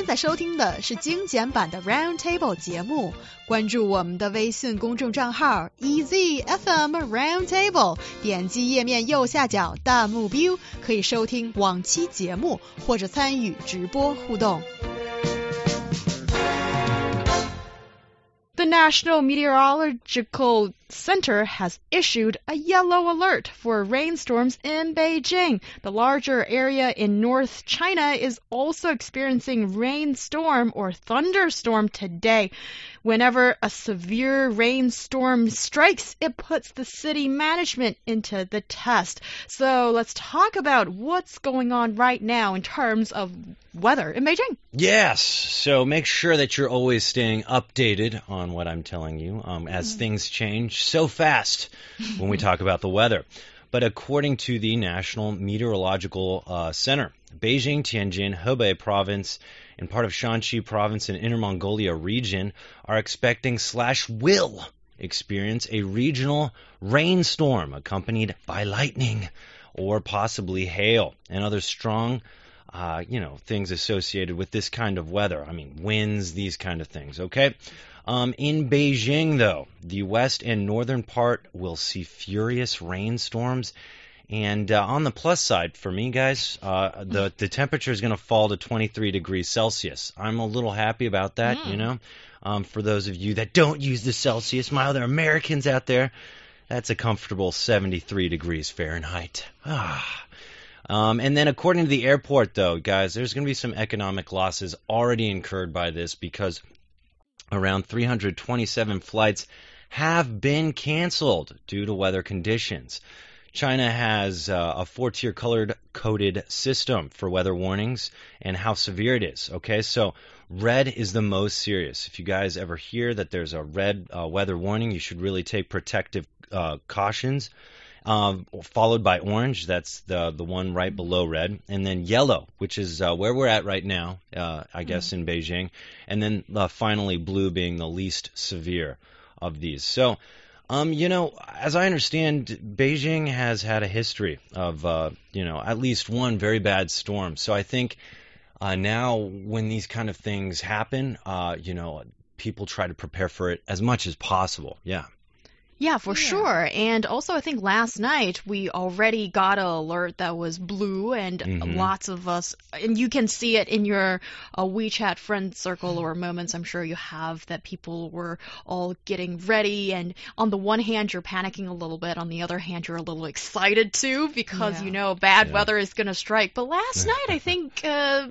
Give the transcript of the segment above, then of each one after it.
现在收听的是精简版的 Round Table 节目，关注我们的微信公众账号 EZFM Round Table，点击页面右下角弹幕 view，可以收听往期节目或者参与直播互动。The National Meteorological Center has issued a yellow alert for rainstorms in Beijing. The larger area in North China is also experiencing rainstorm or thunderstorm today. Whenever a severe rainstorm strikes, it puts the city management into the test. So let's talk about what's going on right now in terms of weather in Beijing. Yes. So make sure that you're always staying updated on what I'm telling you um, as mm. things change so fast when we talk about the weather. But according to the National Meteorological uh, Center, Beijing, Tianjin, Hebei province, and part of Shanxi province and Inner Mongolia region are expecting slash will experience a regional rainstorm accompanied by lightning or possibly hail and other strong uh, you know things associated with this kind of weather i mean winds these kind of things okay um, in Beijing, though, the west and northern part will see furious rainstorms. And uh, on the plus side for me, guys, uh, the the temperature is going to fall to 23 degrees Celsius. I'm a little happy about that, mm. you know. Um, for those of you that don't use the Celsius, my other Americans out there, that's a comfortable 73 degrees Fahrenheit. Ah. Um, and then, according to the airport, though, guys, there's going to be some economic losses already incurred by this because Around 327 flights have been canceled due to weather conditions. China has uh, a four tier colored coded system for weather warnings and how severe it is. Okay, so red is the most serious. If you guys ever hear that there's a red uh, weather warning, you should really take protective uh, cautions um, followed by orange. That's the the one right below red, and then yellow, which is uh, where we're at right now, uh, I guess mm-hmm. in Beijing, and then uh, finally blue being the least severe of these. So. Um, you know, as I understand, Beijing has had a history of, uh, you know, at least one very bad storm. So I think uh, now when these kind of things happen, uh, you know, people try to prepare for it as much as possible. Yeah. Yeah, for yeah. sure. And also, I think last night we already got an alert that was blue, and mm-hmm. lots of us, and you can see it in your uh, WeChat friend circle or moments I'm sure you have that people were all getting ready. And on the one hand, you're panicking a little bit. On the other hand, you're a little excited too because yeah. you know bad yeah. weather is going to strike. But last night, I think uh,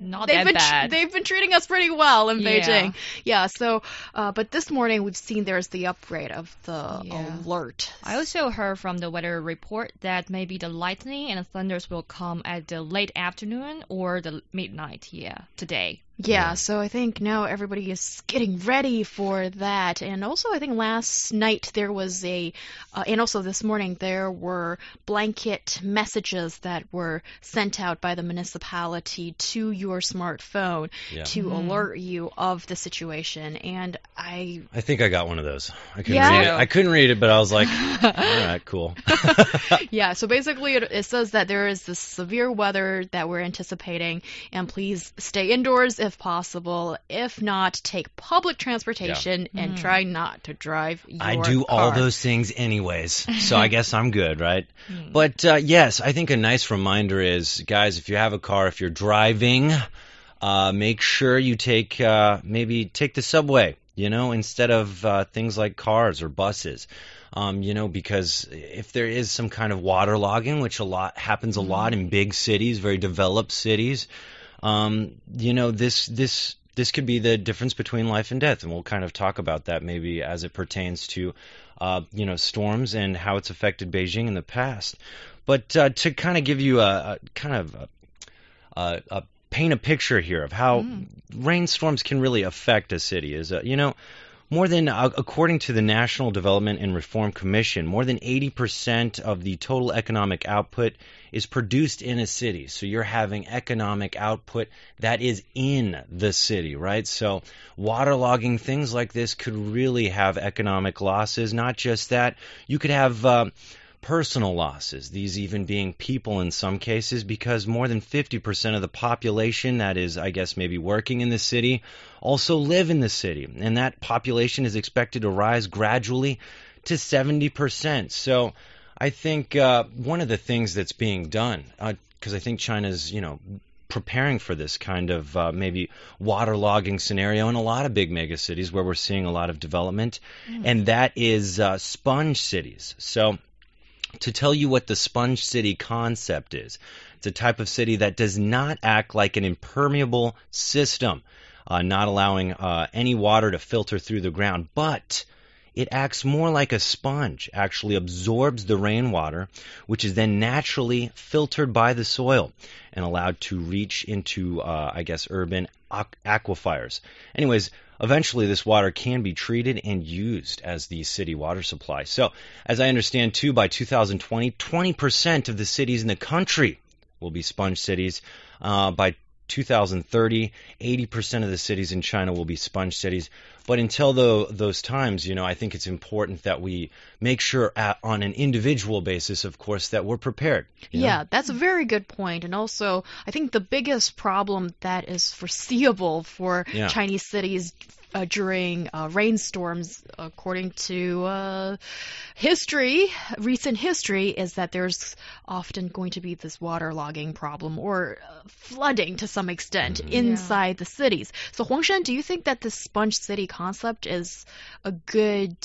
not they've that been bad. they've been treating us pretty well in Beijing. Yeah. So, uh, but this morning we've seen there's the upgrade of the yeah. alert. I also heard from the weather report that maybe the lightning and the thunders will come at the late afternoon or the midnight. Yeah, today. Yeah, so I think now everybody is getting ready for that. And also, I think last night there was a, uh, and also this morning there were blanket messages that were sent out by the municipality to your smartphone yeah. to mm. alert you of the situation. And I. I think I got one of those. I couldn't yeah. read it. I couldn't read it, but I was like, all right, cool. yeah, so basically it, it says that there is this severe weather that we're anticipating, and please stay indoors if possible. If not, take public transportation yeah. and mm. try not to drive I do car. all those things anyways, so I guess I'm good, right? Mm. But uh, yes, I think a nice reminder is, guys, if you have a car, if you're driving, uh, make sure you take uh, maybe take the subway, you know, instead of uh, things like cars or buses. Um, you know, because if there is some kind of waterlogging, which a lot happens a lot mm. in big cities, very developed cities, um, you know, this this this could be the difference between life and death, and we'll kind of talk about that maybe as it pertains to uh, you know storms and how it's affected Beijing in the past. But uh, to kind of give you a, a kind of a, a, a, paint a picture here of how mm. rainstorms can really affect a city is, uh, you know, more than, uh, according to the National Development and Reform Commission, more than 80% of the total economic output is produced in a city. So you're having economic output that is in the city, right? So waterlogging, things like this could really have economic losses. Not just that, you could have. Uh, personal losses, these even being people in some cases, because more than 50% of the population that is, I guess, maybe working in the city also live in the city. And that population is expected to rise gradually to 70%. So I think uh, one of the things that's being done, because uh, I think China's, you know, preparing for this kind of uh, maybe waterlogging scenario in a lot of big mega cities where we're seeing a lot of development, mm. and that is uh, sponge cities. So, to tell you what the sponge city concept is, it's a type of city that does not act like an impermeable system, uh, not allowing uh, any water to filter through the ground, but it acts more like a sponge, actually absorbs the rainwater, which is then naturally filtered by the soil and allowed to reach into, uh, I guess, urban aquifers. Anyways, eventually this water can be treated and used as the city water supply. So, as I understand too, by 2020, 20% of the cities in the country will be sponge cities. Uh, by 2030, 80% of the cities in China will be sponge cities. But until the, those times, you know, I think it's important that we make sure at, on an individual basis, of course, that we're prepared. Yeah, know? that's a very good point. And also, I think the biggest problem that is foreseeable for yeah. Chinese cities uh, during uh, rainstorms, according to uh, history, recent history, is that there's often going to be this waterlogging problem or uh, flooding to some extent mm -hmm. inside yeah. the cities. So, Huangshan, do you think that the sponge city concept is a good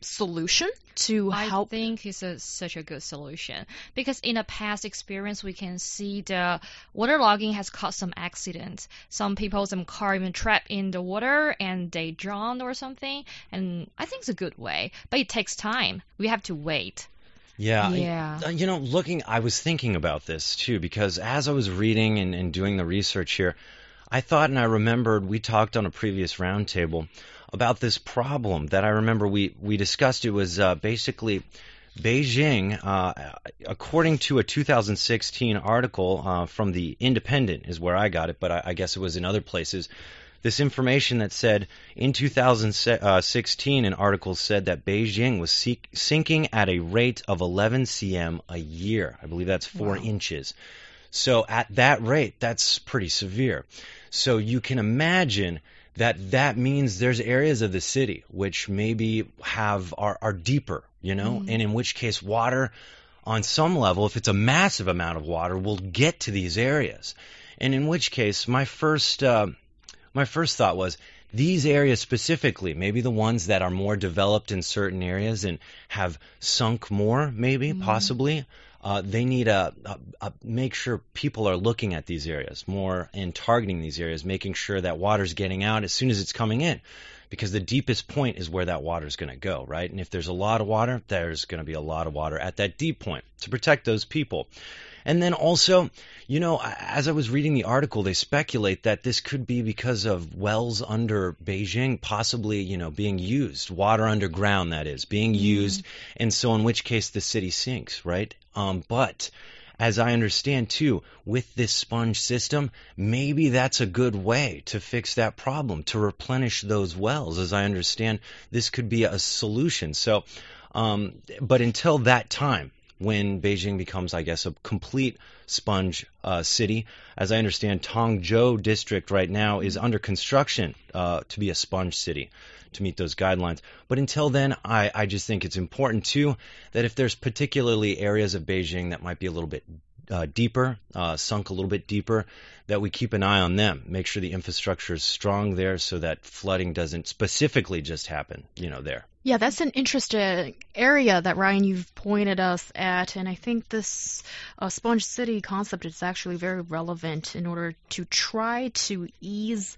solution to help? I think it's a, such a good solution because in a past experience, we can see the waterlogging has caused some accidents. Some people, some car even trapped in the water and they drowned or something. And I think it's a good way, but it takes time. We have to wait. Yeah. Yeah. I, you know, looking, I was thinking about this too because as I was reading and, and doing the research here, I thought and I remembered we talked on a previous roundtable about this problem that I remember we, we discussed. It was uh, basically Beijing, uh, according to a 2016 article uh, from the Independent, is where I got it, but I, I, guess it was in other places. This information that said in 2016, an article said that Beijing was seek, sinking at a rate of 11 cm a year. I believe that's four wow. inches. So at that rate, that's pretty severe. So you can imagine that that means there's areas of the city which maybe have are, are deeper, you know, mm. and in which case water on some level, if it's a massive amount of water, will get to these areas. And in which case, my first uh, my first thought was these areas specifically, maybe the ones that are more developed in certain areas and have sunk more, maybe mm. possibly uh, they need a, make sure people are looking at these areas more and targeting these areas, making sure that water's getting out as soon as it's coming in, because the deepest point is where that water is going to go, right? And if there's a lot of water, there's going to be a lot of water at that deep point to protect those people. And then also, you know, as I was reading the article, they speculate that this could be because of wells under Beijing possibly, you know, being used, water underground, that is, being mm-hmm. used. And so, in which case, the city sinks, right? Um, but as I understand too, with this sponge system, maybe that's a good way to fix that problem, to replenish those wells. As I understand, this could be a solution. So, um, but until that time, when Beijing becomes, I guess, a complete sponge uh, city. As I understand, Tongzhou district right now is under construction uh, to be a sponge city to meet those guidelines. But until then, I, I just think it's important too that if there's particularly areas of Beijing that might be a little bit uh, deeper, uh, sunk a little bit deeper, that we keep an eye on them. Make sure the infrastructure is strong there so that flooding doesn't specifically just happen, you know, there. Yeah, that's an interesting area that Ryan you've pointed us at, and I think this uh, sponge city concept is actually very relevant in order to try to ease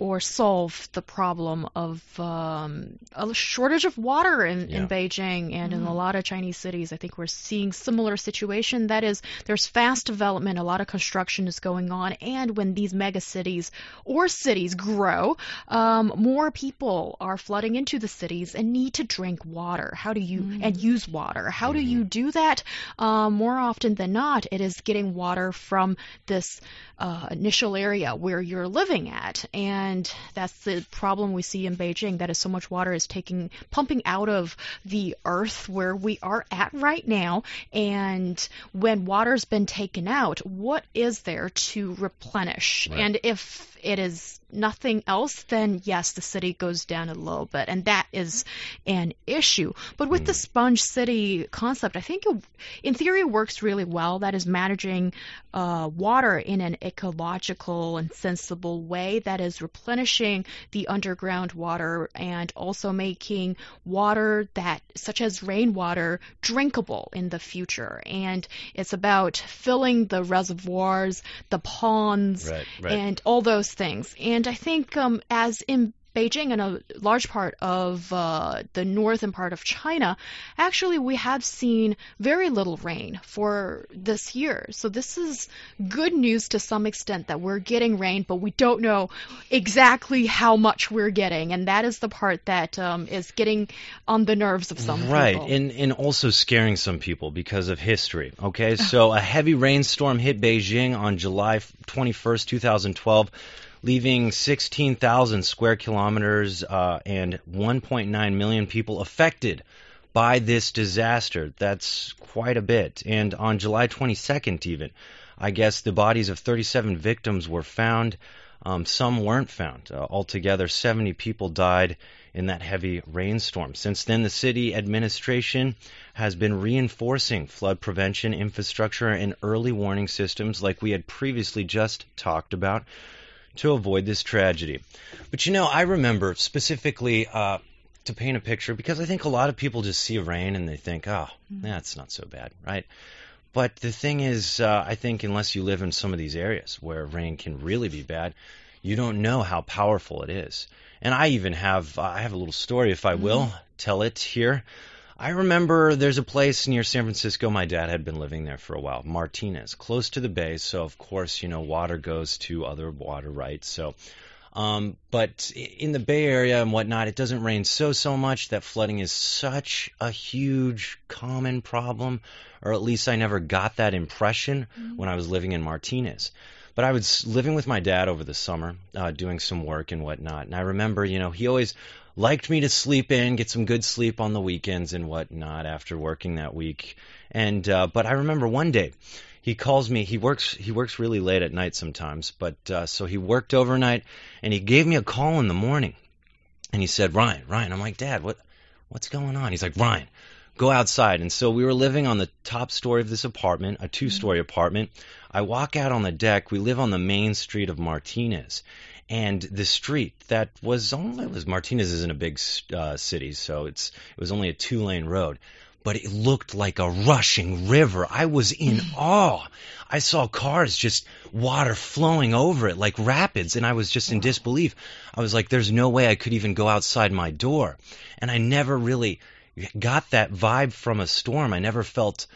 or solve the problem of um, a shortage of water in, yeah. in Beijing and mm. in a mm-hmm. lot of Chinese cities. I think we're seeing similar situation. That is, there's fast development, a lot of construction is going on, and when these mega cities or cities grow, um, more people are flooding into the cities and need to drink water. How do you mm. and use water? How mm. do you mm-hmm. do that? Um, more often than not, it is getting water from this uh, initial area where you're living at and and that's the problem we see in Beijing. That is so much water is taking pumping out of the earth where we are at right now. And when water's been taken out, what is there to replenish? Right. And if it is nothing else, then yes, the city goes down a little bit, and that is an issue. But with the sponge city concept, I think it, in theory it works really well. That is managing uh, water in an ecological and sensible way. That is replenishing the underground water and also making water that, such as rainwater, drinkable in the future. And it's about filling the reservoirs, the ponds, Right, right. and all those things. And I think um, as in Beijing and a large part of uh, the northern part of China, actually we have seen very little rain for this year. So this is good news to some extent that we're getting rain, but we don't know exactly how much we're getting, and that is the part that um, is getting on the nerves of some right, people. and and also scaring some people because of history. Okay, so a heavy rainstorm hit Beijing on July 21st, 2012, leaving 16,000 square kilometers uh, and 1.9 million people affected by this disaster. That's quite a bit. And on July 22nd, even, I guess the bodies of 37 victims were found. Um, some weren't found. Uh, altogether, 70 people died in that heavy rainstorm. Since then, the city administration has been reinforcing flood prevention infrastructure and early warning systems like we had previously just talked about to avoid this tragedy. But you know, I remember specifically uh, to paint a picture because I think a lot of people just see rain and they think, oh, that's not so bad, right? But the thing is, uh, I think unless you live in some of these areas where rain can really be bad, you don't know how powerful it is. And I even have uh, I have a little story, if I will tell it here. I remember there's a place near San Francisco. My dad had been living there for a while, Martinez, close to the bay. So of course, you know, water goes to other water rights. So, um, but in the Bay Area and whatnot, it doesn't rain so so much that flooding is such a huge common problem, or at least I never got that impression when I was living in Martinez. But I was living with my dad over the summer, uh, doing some work and whatnot. And I remember, you know, he always liked me to sleep in, get some good sleep on the weekends and whatnot after working that week. And uh, but I remember one day he calls me. He works he works really late at night sometimes, but uh, so he worked overnight and he gave me a call in the morning. And he said, "Ryan, Ryan." I'm like, "Dad, what what's going on?" He's like, "Ryan, go outside." And so we were living on the top story of this apartment, a two-story apartment. I walk out on the deck. We live on the main street of Martinez. And the street that was only it was Martinez isn't a big uh, city, so it's it was only a two lane road but it looked like a rushing river. I was in awe. I saw cars just water flowing over it like rapids, and I was just in disbelief. I was like, there's no way I could even go outside my door. And I never really got that vibe from a storm. I never felt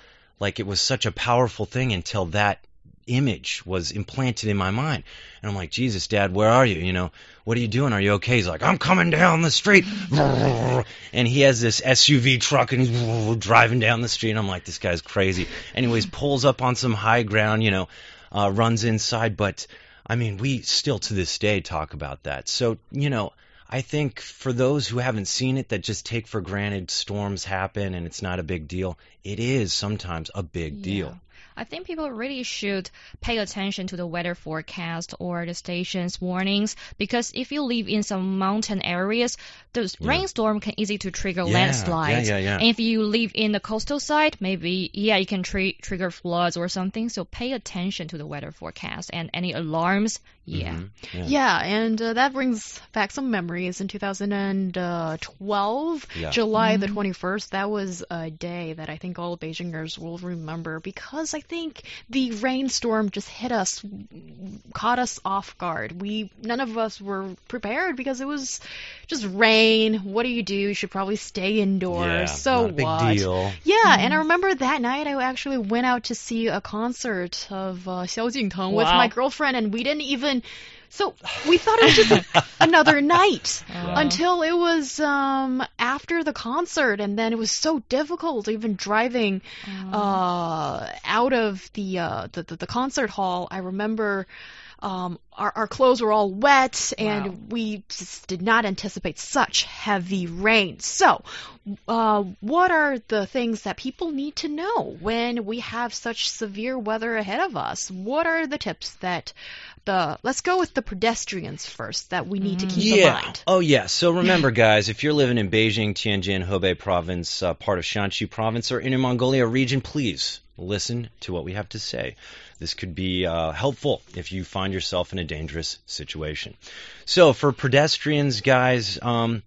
like it was such a powerful thing until that image was implanted in my mind. And I'm like, Jesus, Dad, where are you? You know, what are you doing? Are you okay? He's like, I'm coming down the street. And he has this SUV truck and he's driving down the street. And I'm like, this guy's crazy. Anyways, pulls up on some high ground, you know, uh, runs inside. But I mean, we still to this day talk about that. So, you know, I think for those who haven't seen it that just take for granted storms happen and it's not a big deal, it is sometimes a big deal. Yeah. I think people really should pay attention to the weather forecast or the station's warnings because if you live in some mountain areas, the rainstorm can easy to trigger Yeah, landslides. yeah, yeah, yeah. And if you live in the coastal side, maybe yeah, it can tri- trigger floods or something. So pay attention to the weather forecast and any alarms. Yeah. Mhm. Yeah. Yeah, and uh, that brings back some memories. In 2012, Yeah. July the 21st, that was a day that I think all Beijingers will remember because I think the rainstorm just hit us, caught us off guard. We none of us were prepared because it was just rain. What do you do? You should probably stay indoors. Yeah, so not a big what? deal. Yeah, and I remember that night I actually went out to see a concert of uh, Xiao Jingteng with my girlfriend, and we didn't even. So we thought it was just a- another night Wow. until it was um, after the concert, and then it was so difficult even driving uh, out of the, uh, the, the the concert hall. I remember um, our, our clothes were all wet, and Wow. we just did not anticipate such heavy rain. So, uh, what are the things that people need to know when we have such severe weather ahead of us? What are the tips that the let's go with the pedestrians first that we need to keep in yeah. mind? Oh, yeah. So remember, guys, if you're living in Beijing, Tianjin, Hebei province, uh, part of Shanxi province, or Inner Mongolia region, please listen to what we have to say. This could be uh, helpful if you find yourself in a dangerous situation. So for pedestrians, guys, um,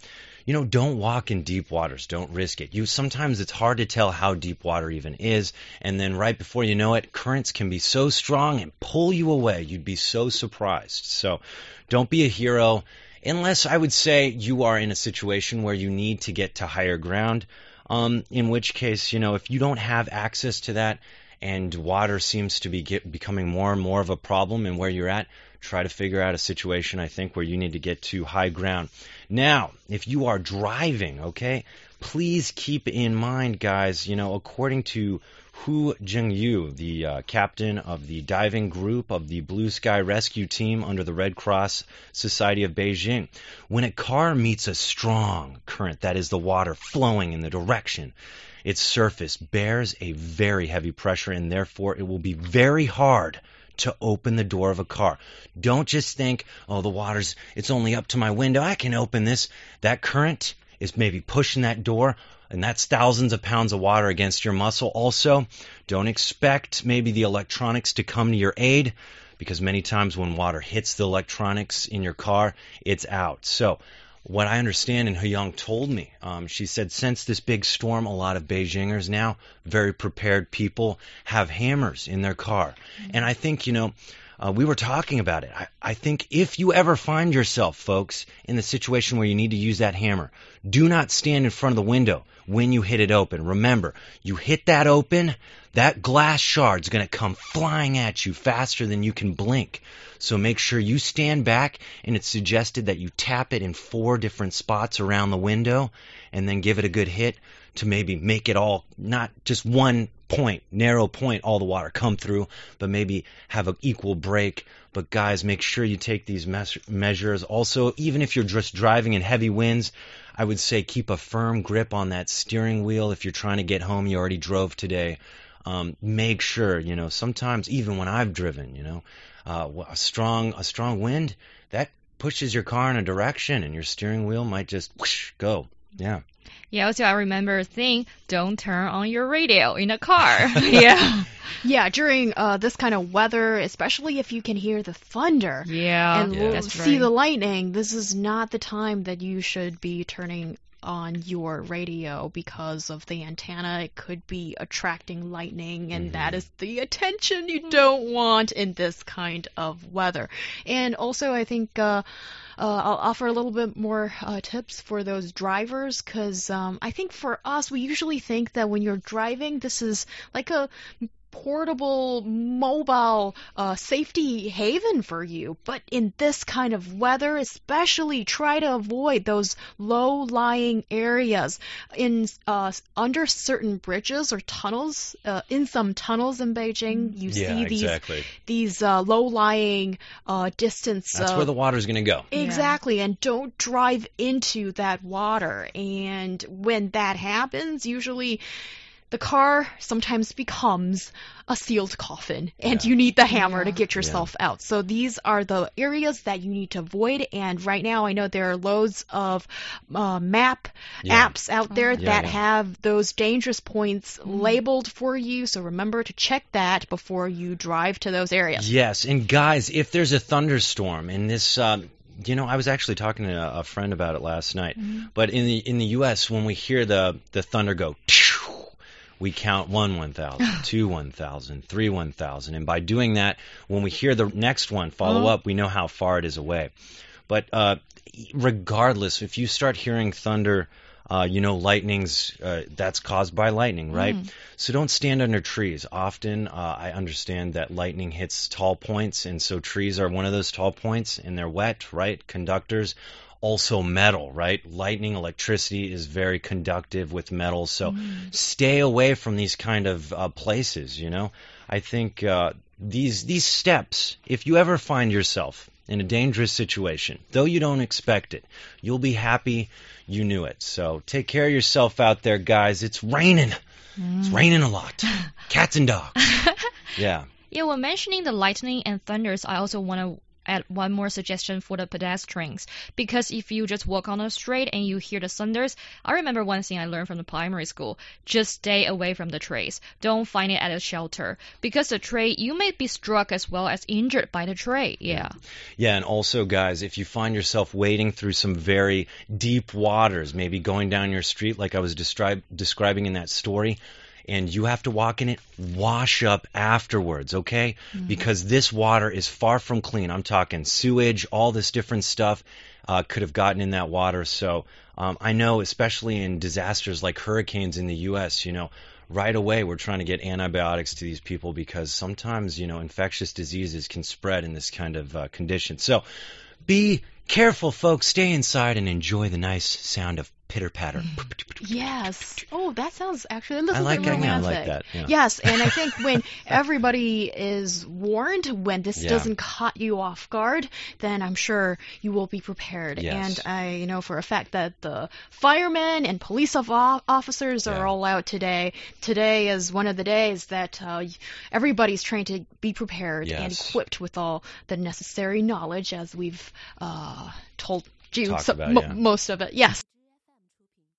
you know, don't walk in deep waters. Don't risk it. You sometimes it's hard to tell how deep water even is, and then right before you know it, currents can be so strong and pull you away. You'd be so surprised. So, don't be a hero unless I would say you are in a situation where you need to get to higher ground. Um, in which case, you know, if you don't have access to that and water seems to be get, becoming more and more of a problem in where you're at, try to figure out a situation, I think, where you need to get to high ground. Now, if you are driving, okay, please keep in mind, guys, you know, according to Hu Jingyu, the uh, captain of the diving group of the Blue Sky Rescue Team under the Red Cross Society of Beijing, when a car meets a strong current, that is the water flowing in the direction, its surface bears a very heavy pressure and therefore it will be very hard to open the door of a car. Don't just think, oh, the water's, it's only up to my window. I can open this. That current is maybe pushing that door, and that's thousands of pounds of water against your muscle. Also, don't expect maybe the electronics to come to your aid because many times when water hits the electronics in your car, it's out. So, what I understand, and Hyung told me, um, she said, since this big storm, a lot of Beijingers now, very prepared people, have hammers in their car. And I think, you know, uh, we were talking about it. I, I think if you ever find yourself, folks, in the situation where you need to use that hammer, do not stand in front of the window when you hit it open. Remember, you hit that open, that glass shard's going to come flying at you faster than you can blink. So make sure you stand back, and it's suggested that you tap it in four different spots around the window and then give it a good hit to maybe make it all not just one point, narrow point, all the water come through, but maybe have an equal break. But guys, make sure you take these mes- measures. Also, even if you're just driving in heavy winds, I would say keep a firm grip on that steering wheel. If you're trying to get home, you already drove today. Um, make sure, you know, sometimes even when I've driven, you know, uh, a strong a strong wind that pushes your car in a direction, and your steering wheel might just whoosh, go. Yeah. Yeah, also I remember a thing, don't turn on your radio in a car. yeah. Yeah, during uh, this kind of weather, especially if you can hear the thunder Yeah. and Yeah. See right. the lightning, this is not the time that you should be turning on your radio because of the antenna. It could be attracting lightning, and that is the attention you don't want in this kind of weather. And also, I think. Uh, uh, I'll offer a little bit more uh, tips for those drivers because um, I think for us, we usually think that when you're driving, this is like a portable, mobile uh, safety haven for you. But in this kind of weather, especially try to avoid those low-lying areas in uh, under certain bridges or tunnels. Uh, in some tunnels in Beijing, you Yeah, see these exactly. these uh, low-lying uh, distance. That's uh, where the water's going to go. Exactly, and don't drive into that water. And when that happens, usually the car sometimes becomes a sealed coffin, and Yeah. you need the hammer to get yourself out. So these are the areas that you need to avoid. And right now, I know there are loads of uh, map Yeah. apps out there Yeah, that yeah. have those dangerous points labeled for you. So remember to check that before you drive to those areas. Yes, and guys, if there's a thunderstorm in this, um, you know, I was actually talking to a, a friend about it last night. But in the in the U.S., when we hear the the thunder go, we count one one thousand, two one thousand, three one thousand, three 1,000. and by doing that, when we hear the next one follow Oh. up, we know how far it is away. But uh, regardless, if you start hearing thunder. Uh, you know, lightning's uh, that's caused by lightning, right? So don't stand under trees. Often, uh, I understand that lightning hits tall points, and so trees are one of those tall points, and they're wet, right? Conductors, also metal, right? Lightning, electricity is very conductive with metal, so stay away from these kind of uh, places. You know, I think uh, these these steps, if you ever find yourself in a dangerous situation, though you don't expect it, you'll be happy you knew it. So take care of yourself out there, guys. It's raining. It's raining a lot. Cats and dogs. Yeah. Yeah, when mentioning the lightning and thunders, I also want to add one more suggestion for the pedestrians. Because if you just walk on the street and you hear the thunders, I remember one thing I learned from the primary school. Just stay away from the trees. Don't find it at a shelter. Because the tree, you may be struck as well as injured by the tree. Mm-hmm. Yeah. Yeah, and also, guys, if you find yourself wading through some very deep waters, maybe going down your street like I was describe, describing in that story, and you have to walk in it, wash up afterwards, okay? Because this water is far from clean. I'm talking sewage, all this different stuff uh, could have gotten in that water. So um, I know, especially in disasters like hurricanes in the U.S., you know, right away we're trying to get antibiotics to these people because sometimes, you know, infectious diseases can spread in this kind of uh, condition. So be careful, folks. Stay inside and enjoy the nice sound of pitter patter. Yes. Oh, that sounds actually little I like bit it. I like that. Yeah. Yes, and I think when everybody is warned, when this Yeah. doesn't caught you off guard, then I'm sure you will be prepared. Yes. And I know for a fact that the firemen and police officers are Yeah. all out today. Today is one of the days that uh, everybody's trying to be prepared and equipped with all the necessary knowledge, as we've uh, told you so- about, yeah. most of it. Yes.